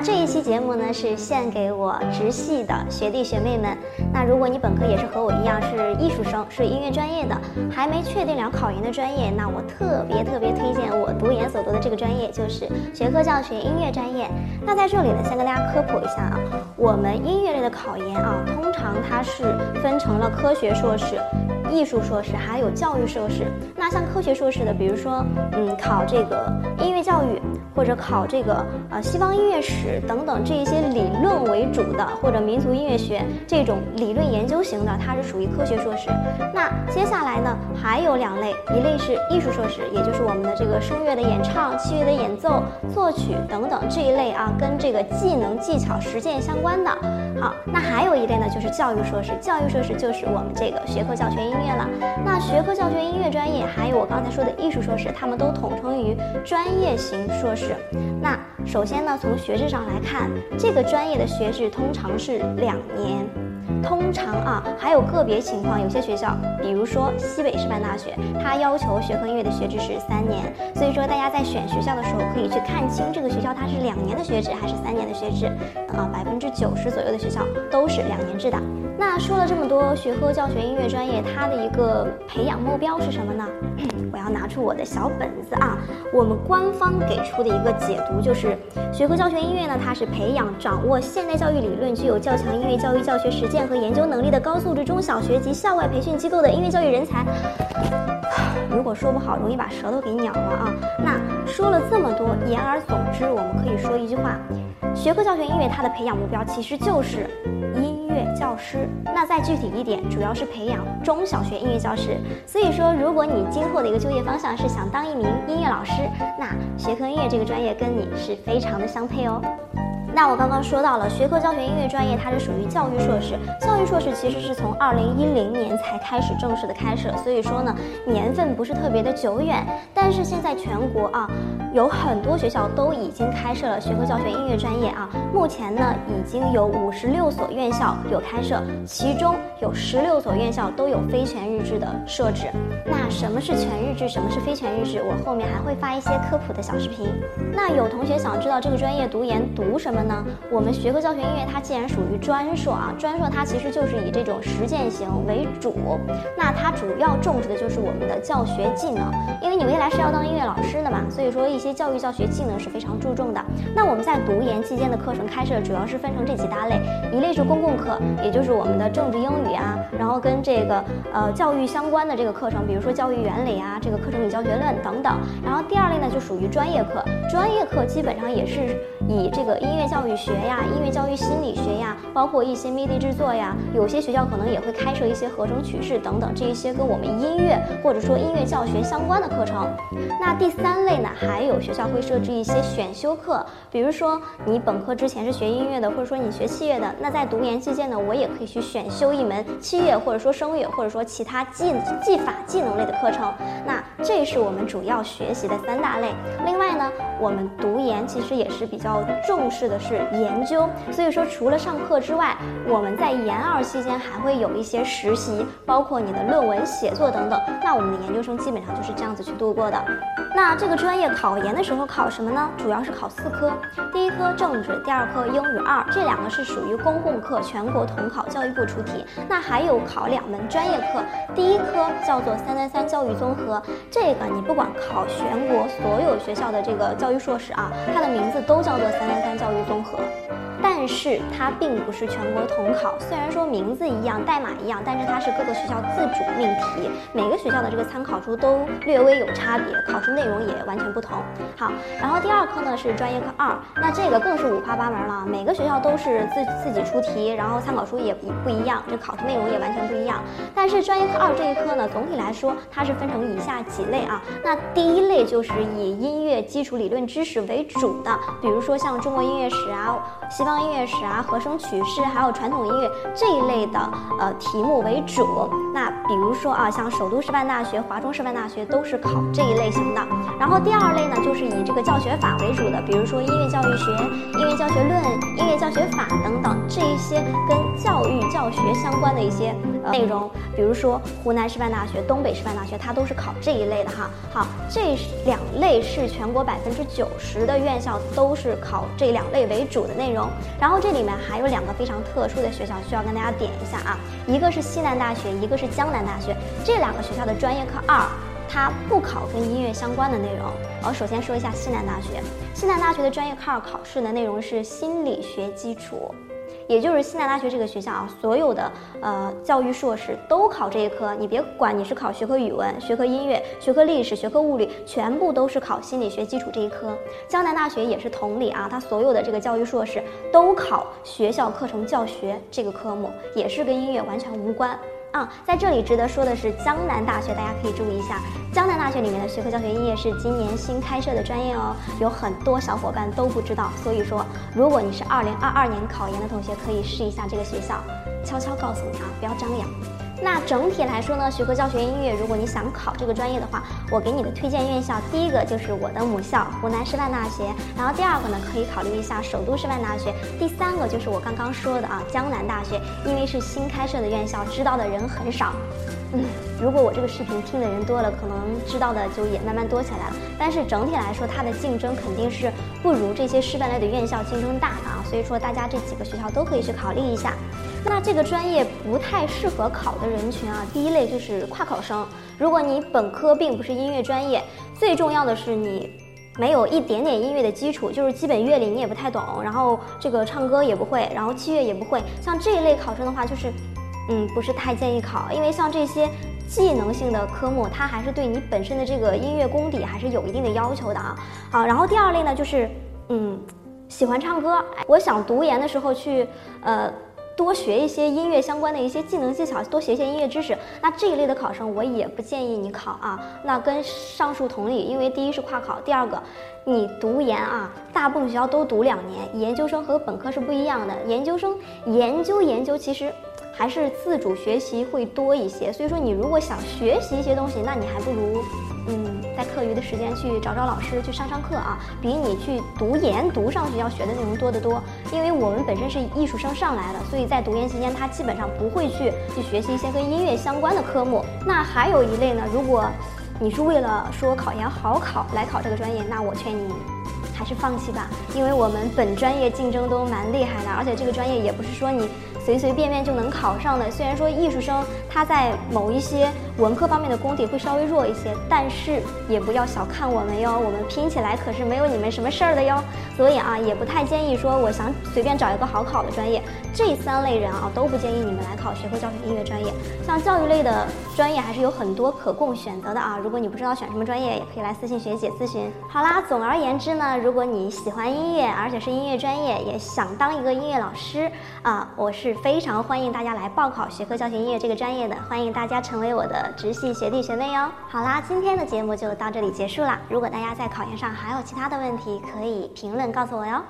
这一期节目呢，是献给我直系的学弟学妹们。那如果你本科也是和我一样是艺术生，是音乐专业的，还没确定了考研的专业，那我特别特别推荐我读研所读的这个专业，就是学科教学音乐专业。那在这里呢，先跟大家科普一下啊，我们音乐类的考研啊，通常它是分成了科学硕士。艺术硕士还有教育硕士，那像科学硕士的，比如说，嗯，考这个音乐教育，或者考这个呃西方音乐史等等这一些理论为主的，或者民族音乐学这种理论研究型的，它是属于科学硕士。那接下来呢，还有两类，一类是艺术硕士，也就是我们的这个声乐的演唱、器乐的演奏、作曲等等这一类啊，跟这个技能、技巧、实践相关的。好，那还有一类呢，就是教育硕士，教育硕士就是我们这个学科教学音。乐了，那学科教学音乐专业，还有我刚才说的艺术硕士，他们都统称于专业型硕士。那首先呢，从学制上来看，这个专业的学制通常是两年，通常啊，还有个别情况，有些学校，比如说西北师范大学，它要求学科音乐的学制是三年。所以说，大家在选学校的时候，可以去看清这个学校它是两年的学制还是三年的学制。啊，百分之九十左右的学校都是两年制的。那说了这么多，学科教学音乐专业它的一个培养目标是什么呢？我要拿出我的小本子啊，我们官方给出的一个解读就是，学科教学音乐呢，它是培养掌握现代教育理论、具有较强音乐教育教学实践和研究能力的高素质中小学及校外培训机构的音乐教育人才。如果说不好，容易把舌头给咬了啊。那说了这么多，言而总之，我们可以说一句话：学科教学音乐它的培养目标其实就是音。教师，那再具体一点，主要是培养中小学音乐教师。所以说，如果你今后的一个就业方向是想当一名音乐老师，那学科音乐这个专业跟你是非常的相配哦。那我刚刚说到了学科教学音乐专业，它是属于教育硕士。教育硕士其实是从二零一零年才开始正式的开设，所以说呢，年份不是特别的久远。但是现在全国啊，有很多学校都已经开设了学科教学音乐专业啊。目前呢，已经有五十六所院校有开设，其中有十六所院校都有非全日制的设置。那什么是全日制，什么是非全日制？我后面还会发一些科普的小视频。那有同学想知道这个专业读研读什么？呢，我们学科教学音乐它既然属于专硕啊，专硕它其实就是以这种实践型为主，那它主要重视的就是我们的教学技能，因为你未来是要当音乐老师的嘛，所以说一些教育教学技能是非常注重的。那我们在读研期间的课程开设主要是分成这几大类，一类是公共课，也就是我们的政治、英语啊，然后跟这个呃教育相关的这个课程，比如说教育原理啊，这个课程与教学论等等。然后第二类呢就属于专业课，专业课基本上也是以这个音乐教育学呀，音乐教育心理学呀，包括一些 MIDI 制作呀，有些学校可能也会开设一些合成曲式等等这一些跟我们音乐或者说音乐教学相关的课程。那第三类呢，还有学校会设置一些选修课，比如说你本科之前是学音乐的，或者说你学器乐的，那在读研期间呢，我也可以去选修一门器乐或者说声乐或者说其他技技法技能类的课程。那这是我们主要学习的三大类。另外呢，我们读研其实也是比较重视的。是研究，所以说除了上课之外，我们在研二期间还会有一些实习，包括你的论文写作等等。那我们的研究生基本上就是这样子去度过的。那这个专业考研的时候考什么呢？主要是考四科，第一科政治，第二科英语二，这两个是属于公共课，全国统考，教育部出题。那还有考两门专业课，第一科叫做三三三教育综合，这个你不管考全国所有学校的这个教育硕士啊，它的名字都叫做三三三教育综。合，但是它并不是全国统考。虽然说名字一样，代码一样，但是它是各个学校自主命题，每个学校的这个参考书都略微有差别，考试内容也完全不同。好，然后第二科呢是专业课二，那这个更是五花八门了，每个学校都是自自己出题，然后参考书也不一样，这考试内容也完全不一样。但是专业课二这一科呢，总体来说它是分成以下几类啊。那第一类就是以音乐基础理论知识为主的，比如说像中国音乐史。啊，西方。音音乐史啊、和声曲式，还有传统音乐这一类的呃题目为主。那比如说啊，像首都师范大学、华中师范大学都是考这一类型的。然后第二类呢，就是以这个教学法为主的，比如说音乐教育学、音乐教学论、音乐教学法等等这一些跟教育教学相关的一些内容。比如说湖南师范大学、东北师范大学，它都是考这一类的哈。好，这两类是全国百分之九十的院校都是考这两类为主的内容。然后这里面还有两个非常特殊的学校需要跟大家点一下啊，一个是西南大学，一个是江南大学。这两个学校的专业课二，它不考跟音乐相关的内容。我首先说一下西南大学，西南大学的专业课二考试的内容是心理学基础。也就是西南大学这个学校啊，所有的呃教育硕士都考这一科。你别管你是考学科语文、学科音乐、学科历史、学科物理，全部都是考心理学基础这一科。江南大学也是同理啊，它所有的这个教育硕士都考学校课程教学这个科目，也是跟音乐完全无关。在这里值得说的是，江南大学大家可以注意一下，江南大学里面的学科教学音乐是今年新开设的专业哦，有很多小伙伴都不知道，所以说，如果你是二零二二年考研的同学，可以试一下这个学校，悄悄告诉你啊，不要张扬。那整体来说呢，学科教学音乐，如果你想考这个专业的话，我给你的推荐院校，第一个就是我的母校湖南师范大学，然后第二个呢，可以考虑一下首都师范大学，第三个就是我刚刚说的啊江南大学，因为是新开设的院校，知道的人很少。嗯，如果我这个视频听的人多了，可能知道的就也慢慢多起来了。但是整体来说，它的竞争肯定是不如这些师范类的院校竞争大的啊。所以说，大家这几个学校都可以去考虑一下。那这个专业不太适合考的人群啊，第一类就是跨考生。如果你本科并不是音乐专业，最重要的是你没有一点点音乐的基础，就是基本乐理你也不太懂，然后这个唱歌也不会，然后器乐也不会。像这一类考生的话，就是。嗯，不是太建议考，因为像这些技能性的科目，它还是对你本身的这个音乐功底还是有一定的要求的啊。好，然后第二类呢，就是嗯，喜欢唱歌，我想读研的时候去呃多学一些音乐相关的一些技能技巧，多学一些音乐知识。那这一类的考生，我也不建议你考啊。那跟上述同理，因为第一是跨考，第二个你读研啊，大部分学校都读两年，研究生和本科是不一样的。研究生研究研究，其实。还是自主学习会多一些，所以说你如果想学习一些东西，那你还不如，嗯，在课余的时间去找找老师去上上课啊，比你去读研读上去要学的内容多得多。因为我们本身是艺术生上来的，所以在读研期间他基本上不会去去学习一些跟音乐相关的科目。那还有一类呢，如果你是为了说考研好考来考这个专业，那我劝你还是放弃吧，因为我们本专业竞争都蛮厉害的，而且这个专业也不是说你。随随便便就能考上的，虽然说艺术生他在某一些文科方面的功底会稍微弱一些，但是也不要小看我们哟，我们拼起来可是没有你们什么事儿的哟。所以啊，也不太建议说我想随便找一个好考的专业。这三类人啊，都不建议你们来考学科教学音乐专业。像教育类的专业还是有很多可供选择的啊。如果你不知道选什么专业，也可以来私信学姐咨询。好啦，总而言之呢，如果你喜欢音乐，而且是音乐专业，也想当一个音乐老师啊，我是。非常欢迎大家来报考学科教学音乐这个专业的，欢迎大家成为我的直系学弟学妹哟。好啦，今天的节目就到这里结束啦。如果大家在考研上还有其他的问题，可以评论告诉我哟。